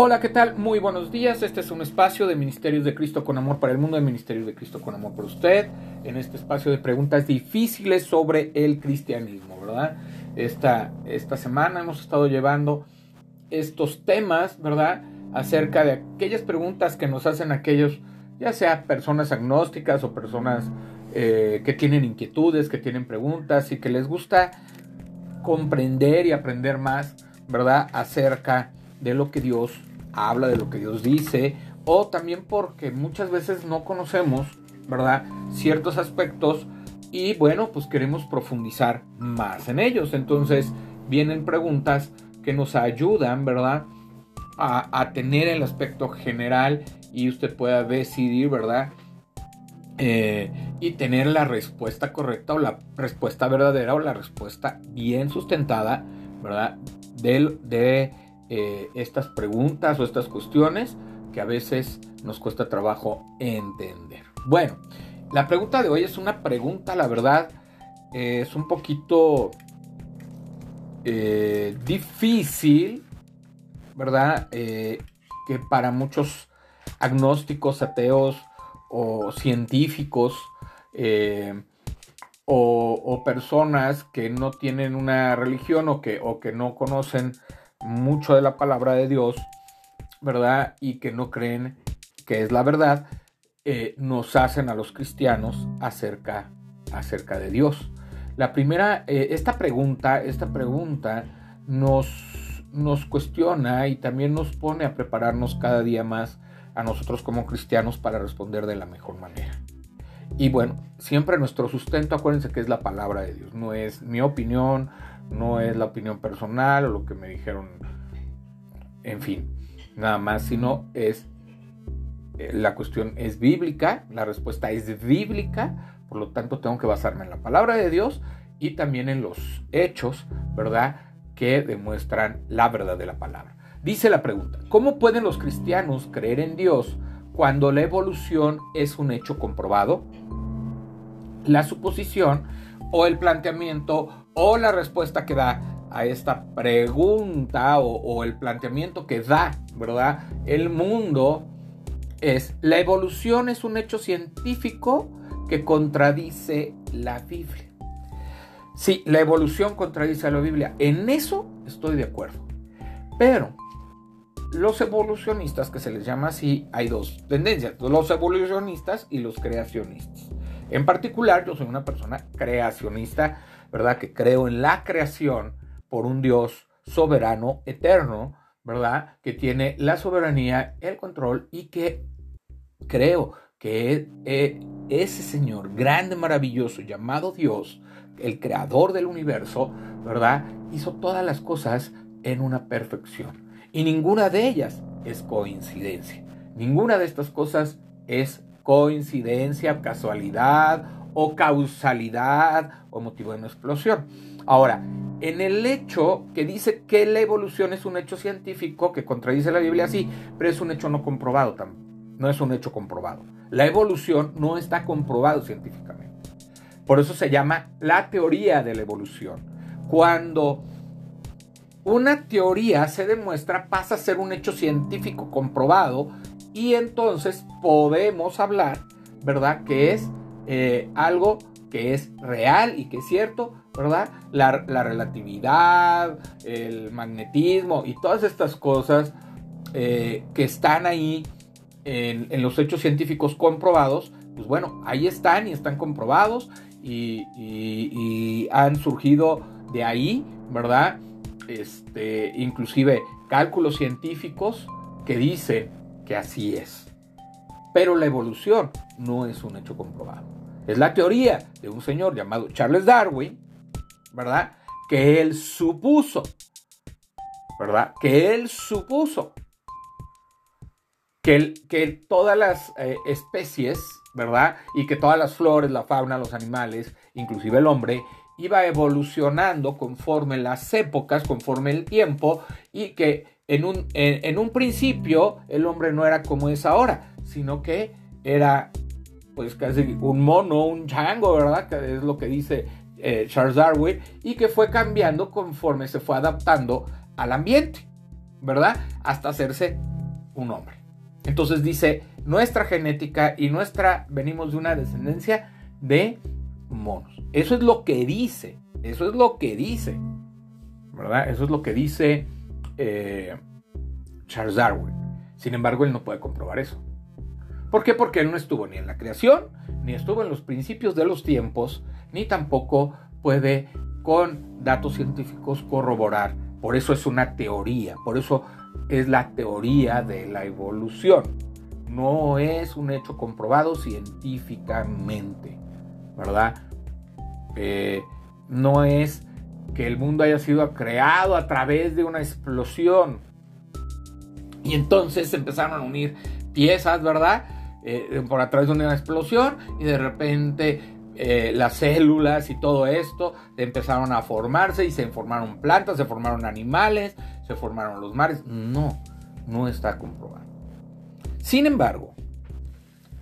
Hola, ¿qué tal? Muy buenos días. Este es un espacio de Ministerios de Cristo con Amor para el Mundo, de Ministerios de Cristo con Amor por usted. En este espacio de preguntas difíciles sobre el cristianismo, ¿verdad? Esta, esta semana hemos estado llevando estos temas, ¿verdad? Acerca de aquellas preguntas que nos hacen aquellos, ya sea personas agnósticas o personas eh, que tienen inquietudes, que tienen preguntas y que les gusta comprender y aprender más, ¿verdad? Acerca de lo que Dios habla, de lo que Dios dice, o también porque muchas veces no conocemos, ¿verdad? Ciertos aspectos y bueno, pues queremos profundizar más en ellos. Entonces vienen preguntas que nos ayudan, ¿verdad? A, tener el aspecto general y usted pueda decidir, ¿verdad? Eh, y tener la respuesta correcta o la respuesta verdadera o la respuesta bien sustentada, ¿verdad? De, de eh, estas preguntas o estas cuestiones que a veces nos cuesta trabajo entender. Bueno, la pregunta de hoy es una pregunta, la verdad, es un poquito eh, difícil, ¿verdad? Eh, que para muchos agnósticos, ateos o científicos o, personas que no tienen una religión o que, o que no conocen mucho de la palabra de Dios, ¿verdad? Y que no creen que es la verdad, eh, nos hacen a los cristianos acerca, acerca de Dios. La primera, eh, esta pregunta, esta pregunta nos, nos cuestiona y también nos pone a prepararnos cada día más a nosotros como cristianos para responder de la mejor manera. Y bueno, siempre nuestro sustento, acuérdense que es la palabra de Dios, no es mi opinión, no es la opinión personal o lo que me dijeron, en fin, nada más, sino es eh, la cuestión es bíblica, la respuesta es bíblica, por lo tanto tengo que basarme en la palabra de Dios y también en los hechos, ¿verdad? Que demuestran la verdad de la palabra. Dice la pregunta, ¿cómo pueden los cristianos creer en Dios cuando la evolución es un hecho comprobado? La suposición o el planteamiento o la respuesta que da a esta pregunta o, el planteamiento que da, ¿verdad? El mundo es, la evolución es un hecho científico que contradice la Biblia. Sí, la evolución contradice a la Biblia. En eso estoy de acuerdo. Pero los evolucionistas, que se les llama así, hay dos tendencias, los evolucionistas y los creacionistas. En particular, yo soy una persona creacionista ¿verdad? Que creo en la creación por un Dios soberano, eterno, ¿verdad? Que tiene la soberanía, el control y que creo que e, ese Señor grande, maravilloso, llamado Dios, el creador del universo, ¿verdad? Hizo todas las cosas en una perfección. Y ninguna de ellas es coincidencia. Ninguna de estas cosas es coincidencia, casualidad o causalidad o motivo de una explosión. Ahora, en el hecho que dice que la evolución es un hecho científico que contradice la Biblia, sí, pero es un hecho no comprobado, no es un hecho comprobado. La evolución no está comprobado científicamente. Por eso se llama la teoría de la evolución. Cuando una teoría se demuestra, pasa a ser un hecho científico comprobado y entonces podemos hablar, ¿verdad? Que es eh, algo que es real y que es cierto, ¿verdad? La, relatividad, el magnetismo y todas estas cosas eh, que están ahí en, los hechos científicos comprobados, pues bueno, ahí están y están comprobados y, han surgido de ahí, ¿verdad? Este, inclusive cálculos científicos que dicen que así es. Pero la evolución no es un hecho comprobado. Es la teoría de un señor llamado Charles Darwin, ¿verdad? Que él supuso, ¿verdad? Que él supuso que, que todas las eh, especies, ¿verdad? Y que todas las flores, la fauna, los animales, inclusive el hombre, iba evolucionando conforme las épocas, conforme el tiempo, y que en un, en un principio el hombre no era como es ahora, sino que era pues casi un mono, un chango, ¿verdad? Que es lo que dice eh, Charles Darwin, y que fue cambiando conforme se fue adaptando al ambiente, ¿verdad? Hasta hacerse un hombre. Entonces dice, nuestra genética y nuestra, venimos de una descendencia de monos. Eso es lo que dice, eso es lo que dice, ¿verdad? Eso es lo que dice eh, Charles Darwin. Sin embargo, él no puede comprobar eso. ¿Por qué? Porque él no estuvo ni en la creación, ni estuvo en los principios de los tiempos, ni tampoco puede con datos científicos corroborar. Por eso es una teoría, por eso es la teoría de la evolución. No es un hecho comprobado científicamente, ¿verdad? Eh, no es que el mundo haya sido creado a través de una explosión. Y entonces empezaron a unir piezas, ¿verdad? Eh, por a través de una explosión y de repente eh, las células y todo esto empezaron a formarse y se formaron plantas, se formaron animales, se formaron los mares. No, no está comprobado. Sin embargo,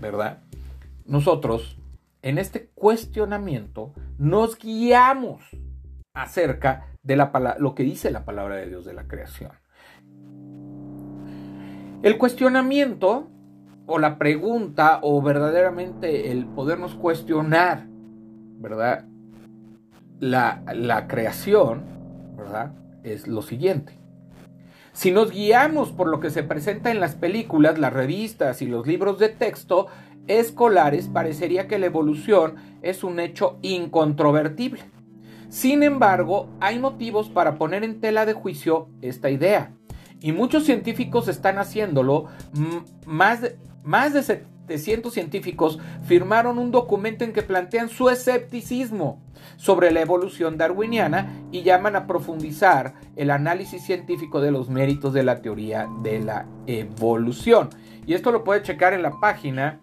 ¿verdad? Nosotros en este cuestionamiento nos guiamos acerca de la, lo que dice la palabra de Dios de la creación. El cuestionamiento o la pregunta o verdaderamente el podernos cuestionar, ¿verdad? La, la creación, ¿verdad? Es lo siguiente. Si nos guiamos por lo que se presenta en las películas, las revistas y los libros de texto escolares, parecería que la evolución es un hecho incontrovertible. Sin embargo, hay motivos para poner en tela de juicio esta idea. Y muchos científicos están haciéndolo. Más más de 700 científicos firmaron un documento en que plantean su escepticismo sobre la evolución darwiniana y llaman a profundizar el análisis científico de los méritos de la teoría de la evolución. Y esto lo puede checar en la página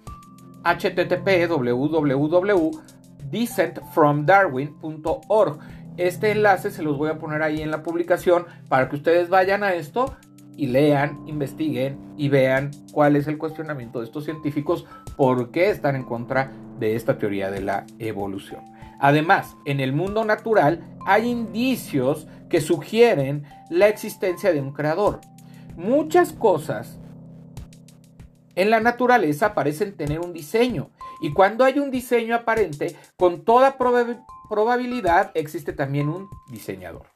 http www.descentfromdarwin.org. Este enlace se los voy a poner ahí en la publicación para que ustedes vayan a esto y lean, investiguen y vean cuál es el cuestionamiento de estos científicos, por qué están en contra de esta teoría de la evolución. Además, en el mundo natural hay indicios que sugieren la existencia de un creador. Muchas cosas en la naturaleza parecen tener un diseño y cuando hay un diseño aparente, con toda probabilidad existe también un diseñador.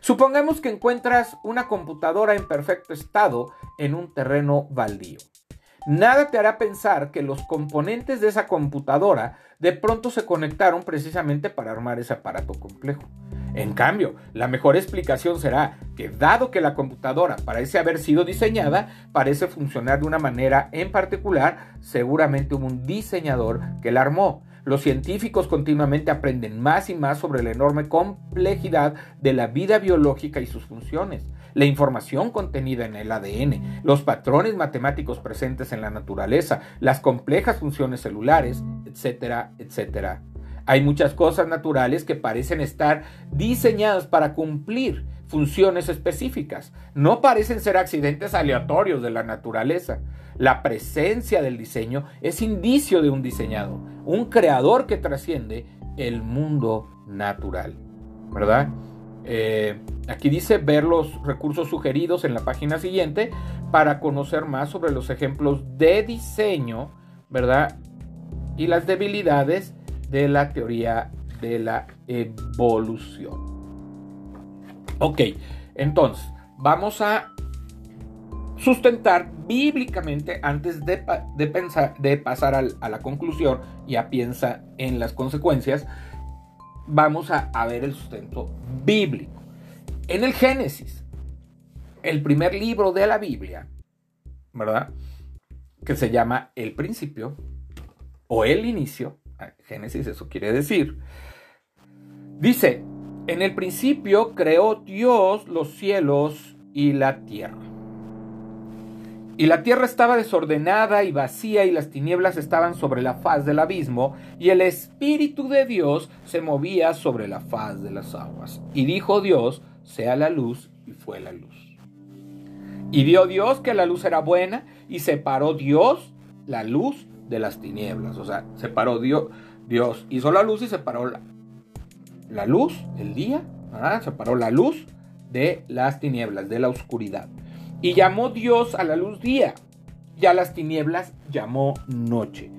Supongamos que encuentras una computadora en perfecto estado en un terreno baldío. Nada te hará pensar que los componentes de esa computadora de pronto se conectaron precisamente para armar ese aparato complejo. En cambio, la mejor explicación será que dado que la computadora parece haber sido diseñada, parece funcionar de una manera en particular, seguramente hubo un diseñador que la armó. Los científicos continuamente aprenden más y más sobre la enorme complejidad de la vida biológica y sus funciones, la información contenida en el ADN, los patrones matemáticos presentes en la naturaleza, las complejas funciones celulares, etcétera, etcétera. Hay muchas cosas naturales que parecen estar diseñadas para cumplir funciones específicas. No parecen ser accidentes aleatorios de la naturaleza. La presencia del diseño es indicio de un diseñador, un creador que trasciende el mundo natural. ¿Verdad? Eh, aquí dice ver los recursos sugeridos en la página siguiente para conocer más sobre los ejemplos de diseño, ¿verdad? Y las debilidades de la teoría de la evolución. Ok, entonces vamos a sustentar bíblicamente antes de, pensar, de pasar a la conclusión y a piensa en las consecuencias, vamos a, a ver el sustento bíblico. En el Génesis, el primer libro de la Biblia, ¿verdad? Que se llama el principio o el inicio, ah, Génesis eso quiere decir, dice, en el principio creó Dios los cielos y la tierra. Y la tierra estaba desordenada y vacía y las tinieblas estaban sobre la faz del abismo y el Espíritu de Dios se movía sobre la faz de las aguas. Y dijo Dios, sea la luz y fue la luz. Y vio Dios que la luz era buena y separó Dios la luz de las tinieblas. O sea, separó Dios, Dios hizo la luz y separó la, la luz, el día, separó la luz de las tinieblas, de la oscuridad. Y llamó Dios a la luz día, y a las tinieblas llamó noche.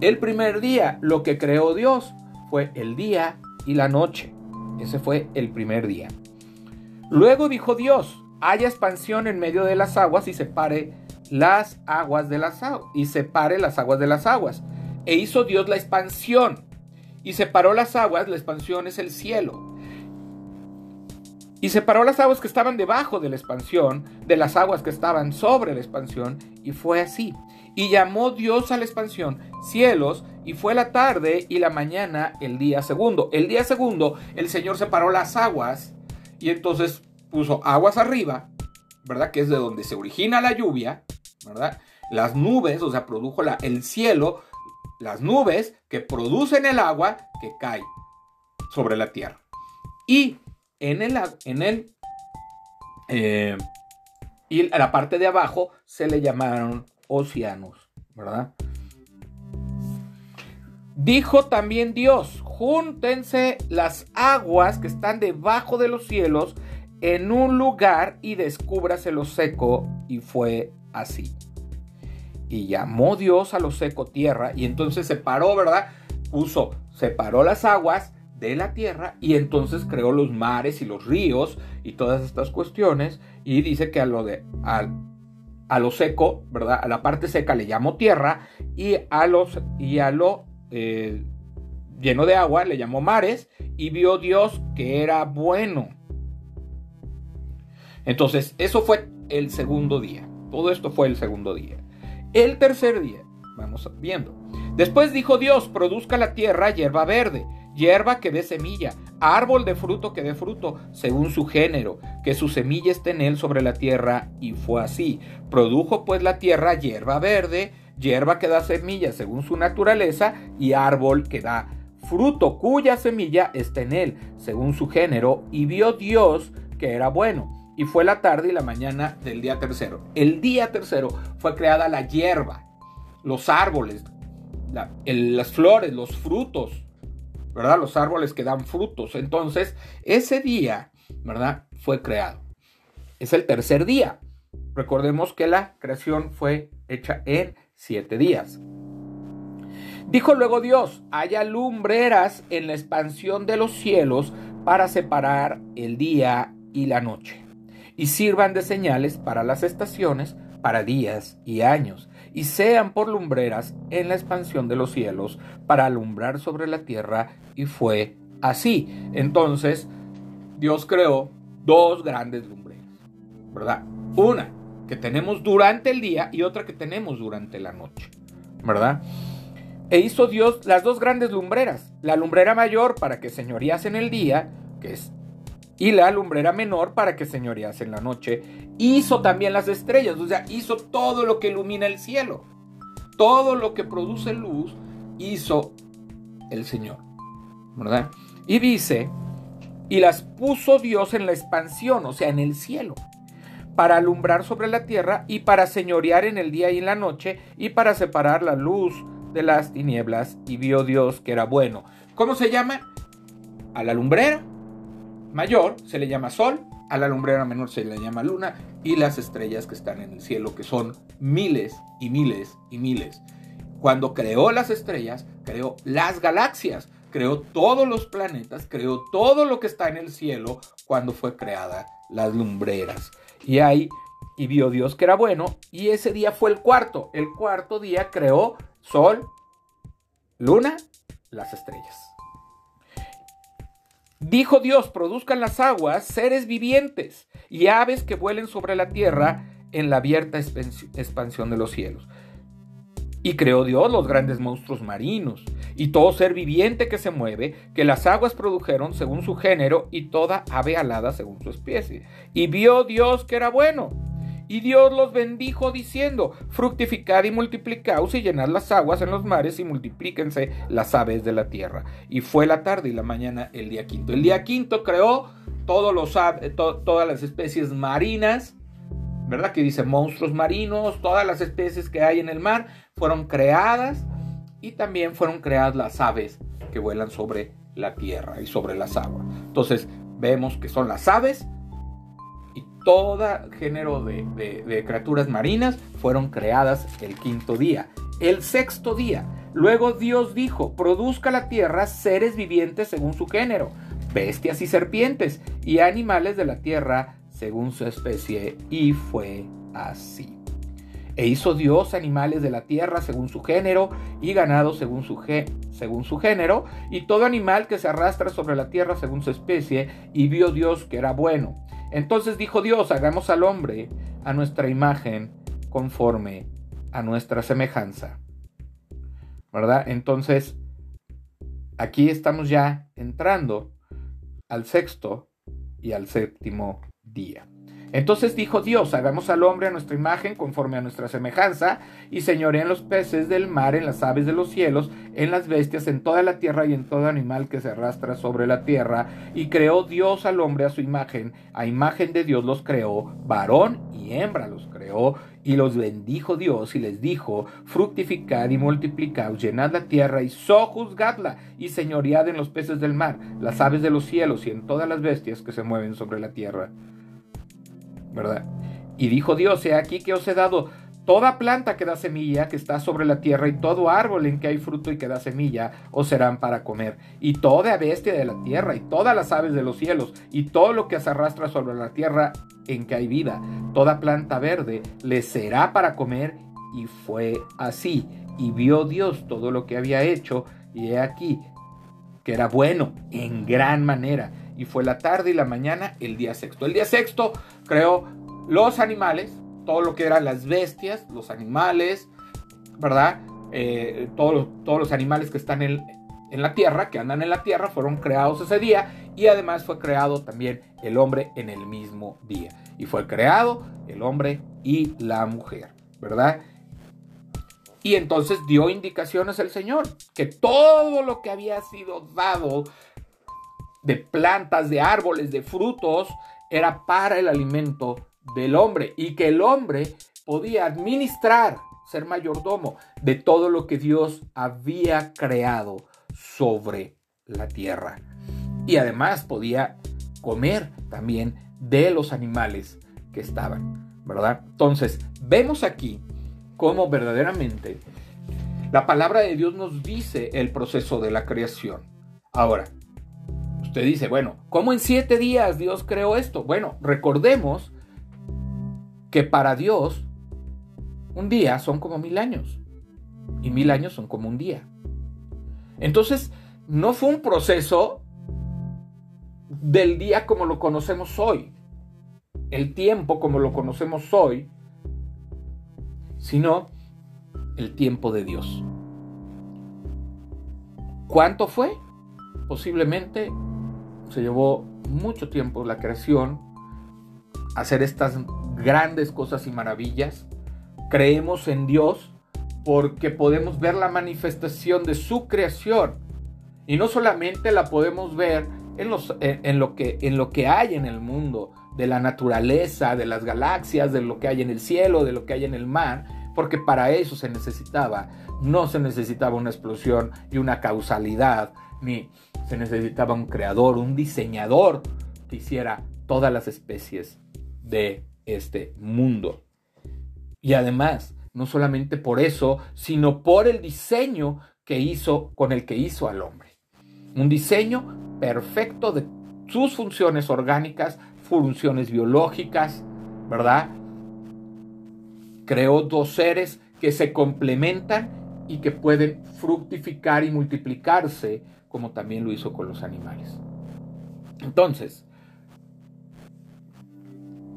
El primer día lo que creó Dios fue el día y la noche. Ese fue el primer día. Luego dijo Dios, haya expansión en medio de las aguas y separe las aguas de las aguas y separe las aguas de las aguas. E hizo Dios la expansión y separó las aguas, la expansión es el cielo. Y separó las aguas que estaban debajo de la expansión de las aguas que estaban sobre la expansión y fue así. Y llamó Dios a la expansión cielos y fue la tarde y la mañana el día segundo. El día segundo el Señor separó las aguas y entonces puso aguas arriba, ¿verdad? Que es de donde se origina la lluvia, ¿verdad? Las nubes, o sea, produjo el cielo, las nubes que producen el agua que cae sobre la tierra. Y en el, en el eh, y a la parte de abajo se le llamaron océanos, ¿verdad? Dijo también Dios, júntense las aguas que están debajo de los cielos en un lugar y descúbrase lo seco. Y fue así. Y llamó Dios a lo seco tierra y entonces separó, ¿verdad? Puso, separó las aguas de la tierra y entonces creó los mares y los ríos y todas estas cuestiones y dice que a lo de a, lo seco, ¿verdad? A la parte seca le llamó tierra y a los y a lo eh, lleno de agua, le llamó mares, y vio Dios que era bueno. Entonces, eso fue el segundo día. Todo esto fue el segundo día. El tercer día, vamos viendo. Después dijo Dios, produzca la tierra hierba verde, hierba que dé semilla, árbol de fruto que dé fruto, según su género, que su semilla esté en él sobre la tierra. Y fue así. Produjo pues la tierra hierba verde, hierba que da semilla según su naturaleza, y árbol que da fruto cuya semilla está en él, según su género, y vio Dios que era bueno. Y fue la tarde y la mañana del día tercero. El día tercero fue creada la hierba, los árboles, las flores, los frutos, ¿verdad? Los árboles que dan frutos. Entonces, ese día, ¿verdad? Fue creado. Es el tercer día. Recordemos que la creación fue hecha en siete días. Dijo luego Dios, haya lumbreras en la expansión de los cielos para separar el día y la noche, y sirvan de señales para las estaciones, para días y años, y sean por lumbreras en la expansión de los cielos, para alumbrar sobre la tierra, y fue así. Entonces, Dios creó dos grandes lumbreras, ¿verdad? Una que tenemos durante el día y otra que tenemos durante la noche, ¿verdad? E hizo Dios las dos grandes lumbreras, la lumbrera mayor para que señorías en el día, que es, y la lumbrera menor para que señorías en la noche. Hizo también las estrellas, o sea, hizo todo lo que ilumina el cielo, todo lo que produce luz, hizo el Señor, ¿verdad? Y dice, y las puso Dios en la expansión, o sea, en el cielo para alumbrar sobre la tierra y para señorear en el día y en la noche y para separar la luz de las tinieblas. Y vio Dios que era bueno. ¿Cómo se llama? A la lumbrera mayor se le llama sol, a la lumbrera menor se le llama luna y las estrellas que están en el cielo, que son miles y miles y miles. Cuando creó las estrellas, creó las galaxias, creó todos los planetas, creó todo lo que está en el cielo cuando fue creada las lumbreras. Y ahí, y vio Dios que era bueno, y ese día fue el cuarto. El cuarto día creó sol, luna, las estrellas. Dijo Dios, produzcan las aguas seres vivientes y aves que vuelen sobre la tierra en la abierta expansión de los cielos. Y creó Dios los grandes monstruos marinos y todo ser viviente que se mueve, que las aguas produjeron según su género y toda ave alada según su especie. Y vio Dios que era bueno. Y Dios los bendijo diciendo, fructificad y multiplicaos y llenad las aguas en los mares y multiplíquense las aves de la tierra. Y fue la tarde y la mañana el día quinto. El día quinto creó todos los, todas las especies marinas, ¿verdad? Que dice monstruos marinos, todas las especies que hay en el mar fueron creadas y también fueron creadas las aves que vuelan sobre la tierra y sobre las aguas. Entonces vemos que son las aves y todo género de, criaturas marinas fueron creadas el quinto día. El sexto día, luego Dios dijo, produzca la tierra seres vivientes según su género, bestias y serpientes, y animales de la tierra según su especie, y fue así. E hizo Dios animales de la tierra según su género, y ganado según su, según su género, y todo animal que se arrastra sobre la tierra según su especie, y vio Dios que era bueno. Entonces dijo Dios, hagamos al hombre a nuestra imagen, conforme a nuestra semejanza. ¿Verdad? Entonces, aquí estamos ya entrando al sexto y al séptimo día. Entonces dijo Dios, hagamos al hombre a nuestra imagen, conforme a nuestra semejanza, y señoré en los peces del mar, en las aves de los cielos, en las bestias, en toda la tierra y en todo animal que se arrastra sobre la tierra. Y creó Dios al hombre a su imagen, a imagen de Dios los creó, varón y hembra los creó, y los bendijo Dios y les dijo, fructificad y multiplicad, llenad la tierra y sojuzgadla, y señoread en los peces del mar, las aves de los cielos y en todas las bestias que se mueven sobre la tierra. Y dijo Dios, he aquí que os he dado toda planta que da semilla que está sobre la tierra y todo árbol en que hay fruto y que da semilla os serán para comer. Y toda bestia de la tierra y todas las aves de los cielos y todo lo que se arrastra sobre la tierra en que hay vida, toda planta verde les será para comer. Y fue así. Y vio Dios todo lo que había hecho y he aquí que era bueno en gran manera y fue la tarde y la mañana el día sexto. El día sexto creó los animales, todo lo que eran las bestias, los animales, ¿verdad? Eh, todos, todos los animales que están en, en la tierra, que andan en la tierra, fueron creados ese día y además fue creado también el hombre en el mismo día. Y fue creado el hombre y la mujer, ¿verdad? Y entonces dio indicaciones el Señor, que todo lo que había sido dado de plantas, de árboles, de frutos, era para el alimento del hombre y que el hombre podía administrar, ser mayordomo de todo lo que Dios había creado sobre la tierra. Y además podía comer también de los animales que estaban, ¿verdad? Entonces, vemos aquí cómo verdaderamente la palabra de Dios nos dice el proceso de la creación. Ahora, Usted dice, bueno, ¿cómo en siete días Dios creó esto? Bueno, recordemos que para Dios un día son como mil años y mil años son como un día. Entonces, no fue un proceso del día como lo conocemos hoy, el tiempo como lo conocemos hoy, sino el tiempo de Dios. ¿Cuánto fue? Posiblemente se llevó mucho tiempo la creación, hacer estas grandes cosas y maravillas. Creemos en Dios porque podemos ver la manifestación de su creación. Y no solamente la podemos ver en, los, en, lo que, en lo que hay en el mundo, de la naturaleza, de las galaxias, de lo que hay en el cielo, de lo que hay en el mar, porque para eso se necesitaba, no se necesitaba una explosión y una causalidad, ni se necesitaba un creador, un diseñador que hiciera todas las especies de este mundo. Y además, no solamente por eso, sino por el diseño que hizo con el que hizo al hombre. Un diseño perfecto de sus funciones orgánicas, funciones biológicas, ¿verdad? Creó dos seres que se complementan y que pueden fructificar y multiplicarse como también lo hizo con los animales. Entonces,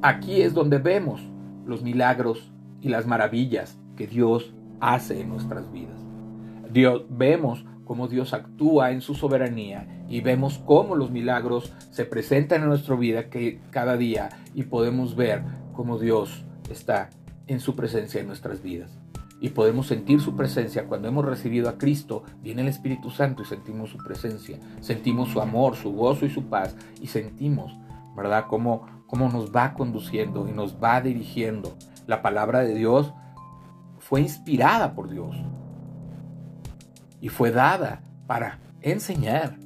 aquí es donde vemos los milagros y las maravillas que Dios hace en nuestras vidas. Dios, vemos cómo Dios actúa en su soberanía y vemos cómo los milagros se presentan en nuestra vida que cada día y podemos ver cómo Dios está en su presencia en nuestras vidas y podemos sentir su presencia cuando hemos recibido a Cristo, viene el Espíritu Santo y sentimos su presencia, sentimos su amor, su gozo y su paz y sentimos, ¿verdad?, cómo, cómo nos va conduciendo y nos va dirigiendo. La palabra de Dios fue inspirada por Dios y fue dada para enseñar,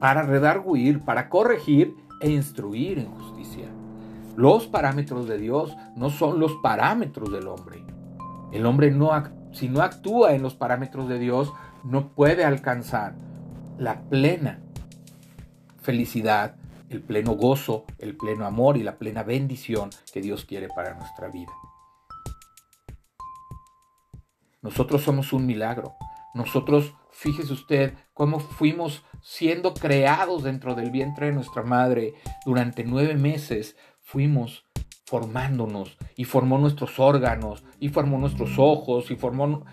para redarguir, para corregir e instruir en justicia. Los parámetros de Dios no son los parámetros del hombre. El hombre no, si no actúa en los parámetros de Dios, no puede alcanzar la plena felicidad, el pleno gozo, el pleno amor y la plena bendición que Dios quiere para nuestra vida. Nosotros somos un milagro. Nosotros, fíjese usted cómo fuimos siendo creados dentro del vientre de nuestra madre durante nueve meses. Fuimos formándonos y formó nuestros órganos y formó nuestros ojos y formó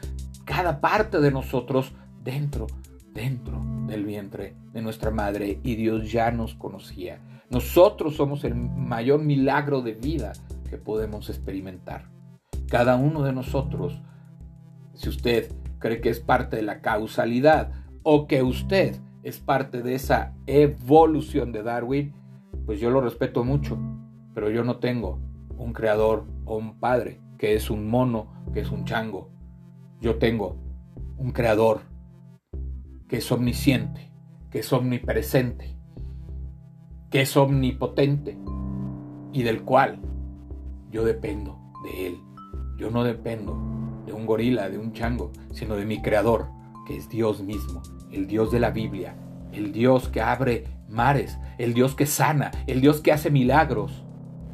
cada parte de nosotros dentro, dentro del vientre de nuestra madre y Dios ya nos conocía. Nosotros somos el mayor milagro de vida que podemos experimentar. Cada uno de nosotros, si usted cree que es parte de la causalidad o que usted es parte de esa evolución de Darwin, pues yo lo respeto mucho, pero yo no tengo un creador o un padre que es un mono, que es un chango. Yo tengo un creador que es omnisciente, que es omnipresente, que es omnipotente y del cual yo dependo de él. Yo no dependo de un gorila, de un chango, sino de mi creador, que es Dios mismo, el Dios de la Biblia, el Dios que abre mares, el Dios que sana, el Dios que hace milagros,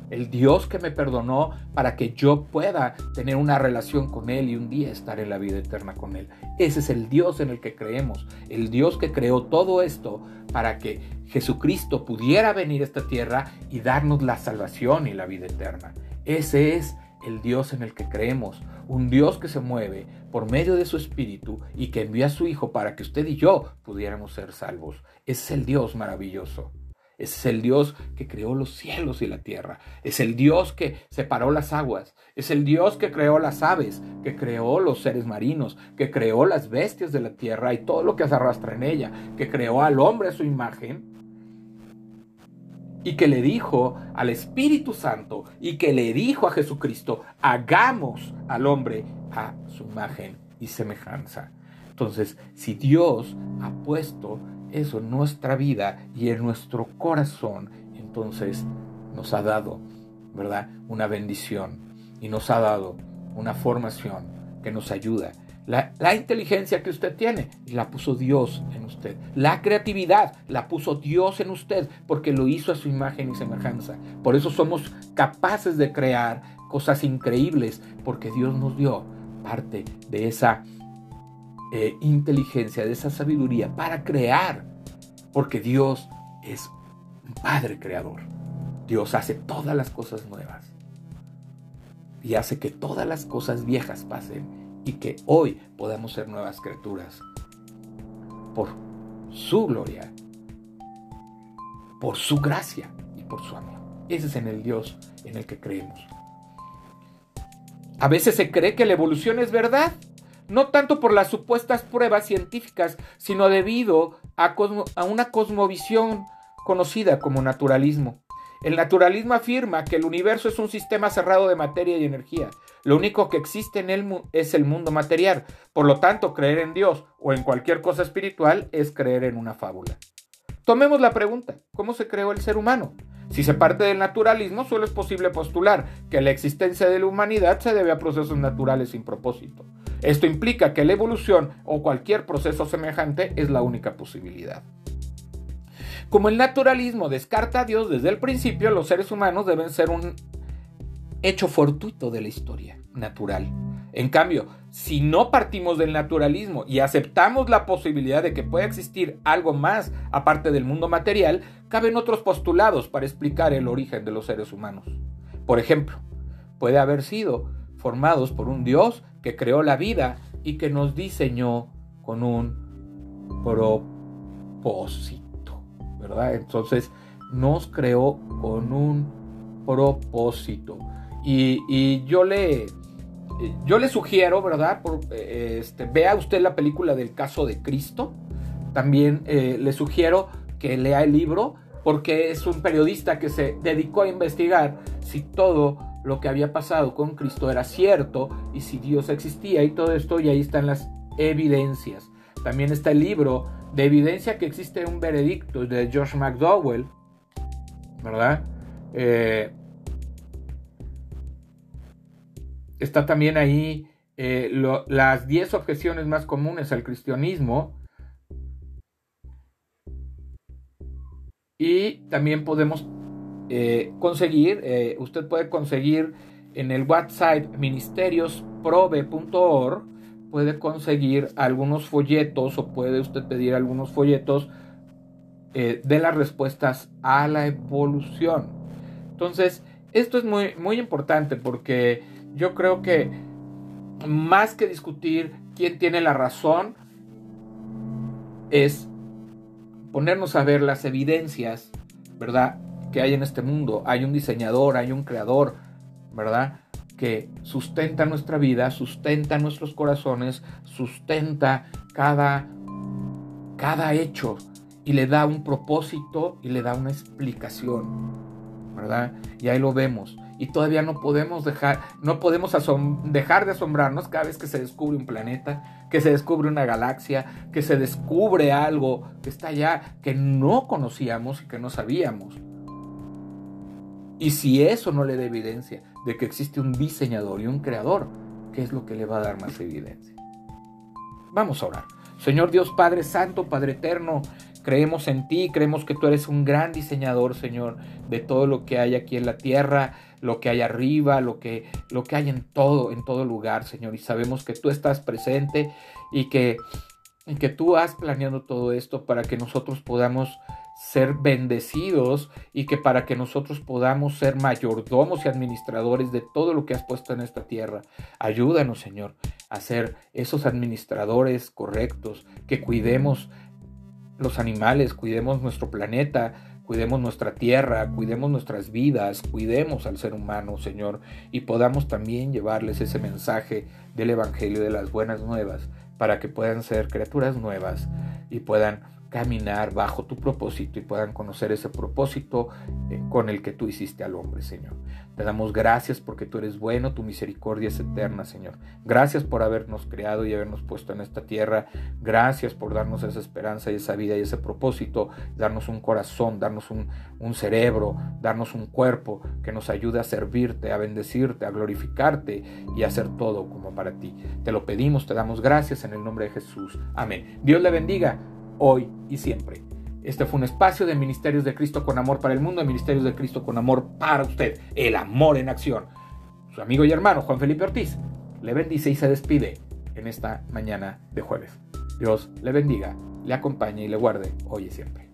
el Dios que me perdonó para que yo pueda tener una relación con Él y un día estar en la vida eterna con Él. Ese es el Dios en el que creemos, el Dios que creó todo esto para que Jesucristo pudiera venir a esta tierra y darnos la salvación y la vida eterna. Ese es el Dios en el que creemos, un Dios que se mueve por medio de su Espíritu y que envía a su Hijo para que usted y yo pudiéramos ser salvos. Ese es el Dios maravilloso. Es el Dios que creó los cielos y la tierra. Es el Dios que separó las aguas. Es el Dios que creó las aves, que creó los seres marinos, que creó las bestias de la tierra y todo lo que se arrastra en ella, que creó al hombre a su imagen y que le dijo al Espíritu Santo y que le dijo a Jesucristo, hagamos al hombre a su imagen y semejanza. Entonces, si Dios ha puesto eso nuestra vida y en nuestro corazón, entonces nos ha dado, ¿verdad? Una bendición y nos ha dado una formación que nos ayuda. La, la, inteligencia que usted tiene, la puso Dios en usted. La creatividad, la puso Dios en usted, porque lo hizo a su imagen y semejanza. Por eso somos capaces de crear cosas increíbles, porque Dios nos dio parte de esa eh, inteligencia, de esa sabiduría para crear. Porque Dios es un Padre creador. Dios hace todas las cosas nuevas. Y hace que todas las cosas viejas pasen y que hoy podamos ser nuevas criaturas. Por su gloria, por su gracia y por su amor. Ese es en el Dios en el que creemos. A veces se cree que la evolución es verdad no tanto por las supuestas pruebas científicas, sino debido a, una cosmovisión conocida como naturalismo. El naturalismo afirma que el universo es un sistema cerrado de materia y energía. Lo único que existe en él es el mundo material. Por lo tanto, creer en Dios o en cualquier cosa espiritual es creer en una fábula. Tomemos la pregunta, ¿cómo se creó el ser humano? Si se parte del naturalismo, solo es posible postular que la existencia de la humanidad se debe a procesos naturales sin propósito. Esto implica que la evolución o cualquier proceso semejante es la única posibilidad. Como el naturalismo descarta a Dios desde el principio, los seres humanos deben ser un hecho fortuito de la historia natural. En cambio, si no partimos del naturalismo y aceptamos la posibilidad de que pueda existir algo más aparte del mundo material, caben otros postulados para explicar el origen de los seres humanos. Por ejemplo, puede haber sido formados por un Dios que creó la vida y que nos diseñó con un propósito, ¿verdad? Entonces nos creó con un propósito. Y, yo le yo le sugiero, ¿verdad? este, vea usted la película del caso de Cristo. También eh, le sugiero que lea el libro porque es un periodista que se dedicó a investigar si todo lo que había pasado con Cristo era cierto y si Dios existía y todo esto y ahí están las evidencias. También está el libro de evidencia que existe un veredicto de George McDowell ¿verdad? Eh, está también ahí eh, las 10 objeciones más comunes al cristianismo. Y también podemos eh, conseguir, usted puede conseguir en el website ministeriosprobe.org, puede conseguir algunos folletos o puede usted pedir algunos folletos de las respuestas a la evolución. Entonces, esto es muy, muy importante porque yo creo que más que discutir quién tiene la razón, es ponernos a ver las evidencias, ¿verdad? Que hay en este mundo. Hay un diseñador, hay un creador, ¿verdad? Que sustenta nuestra vida, sustenta nuestros corazones, sustenta cada, cada hecho y le da un propósito y le da una explicación. ¿verdad? Y ahí lo vemos. Y todavía no podemos dejar, no podemos dejar de asombrarnos cada vez que se descubre un planeta, que se descubre una galaxia, que se descubre algo que está allá, que no conocíamos y que no sabíamos. Y si eso no le da evidencia de que existe un diseñador y un creador, ¿qué es lo que le va a dar más evidencia? Vamos a orar. Señor Dios Padre Santo, Padre Eterno, Creemos en ti, creemos que tú eres un gran diseñador, Señor, de todo lo que hay aquí en la tierra, lo que hay arriba, lo que, lo que hay en todo, en todo lugar, Señor. Y sabemos que tú estás presente y que, y que tú has planeado todo esto para que nosotros podamos ser bendecidos y que para que nosotros podamos ser mayordomos y administradores de todo lo que has puesto en esta tierra. Ayúdanos, Señor, a ser esos administradores correctos, que cuidemos los animales, cuidemos nuestro planeta, cuidemos nuestra tierra, cuidemos nuestras vidas, cuidemos al ser humano, Señor, y podamos también llevarles ese mensaje del Evangelio de las buenas nuevas para que puedan ser criaturas nuevas y puedan caminar bajo tu propósito y puedan conocer ese propósito eh, con el que tú hiciste al hombre, Señor. Te damos gracias porque tú eres bueno, tu misericordia es eterna, Señor. Gracias por habernos creado y habernos puesto en esta tierra. Gracias por darnos esa esperanza y esa vida y ese propósito, darnos un corazón, darnos un, un cerebro, darnos un cuerpo que nos ayude a servirte, a bendecirte, a glorificarte y a hacer todo como para ti. Te lo pedimos, te damos gracias en el nombre de Jesús. Amén. Dios le bendiga hoy y siempre. Este fue un espacio de Ministerios de Cristo con amor para el mundo, de Ministerios de Cristo con amor para usted, el amor en acción. Su amigo y hermano Juan Felipe Ortiz le bendice y se despide en esta mañana de jueves. Dios le bendiga, le acompañe y le guarde hoy y siempre.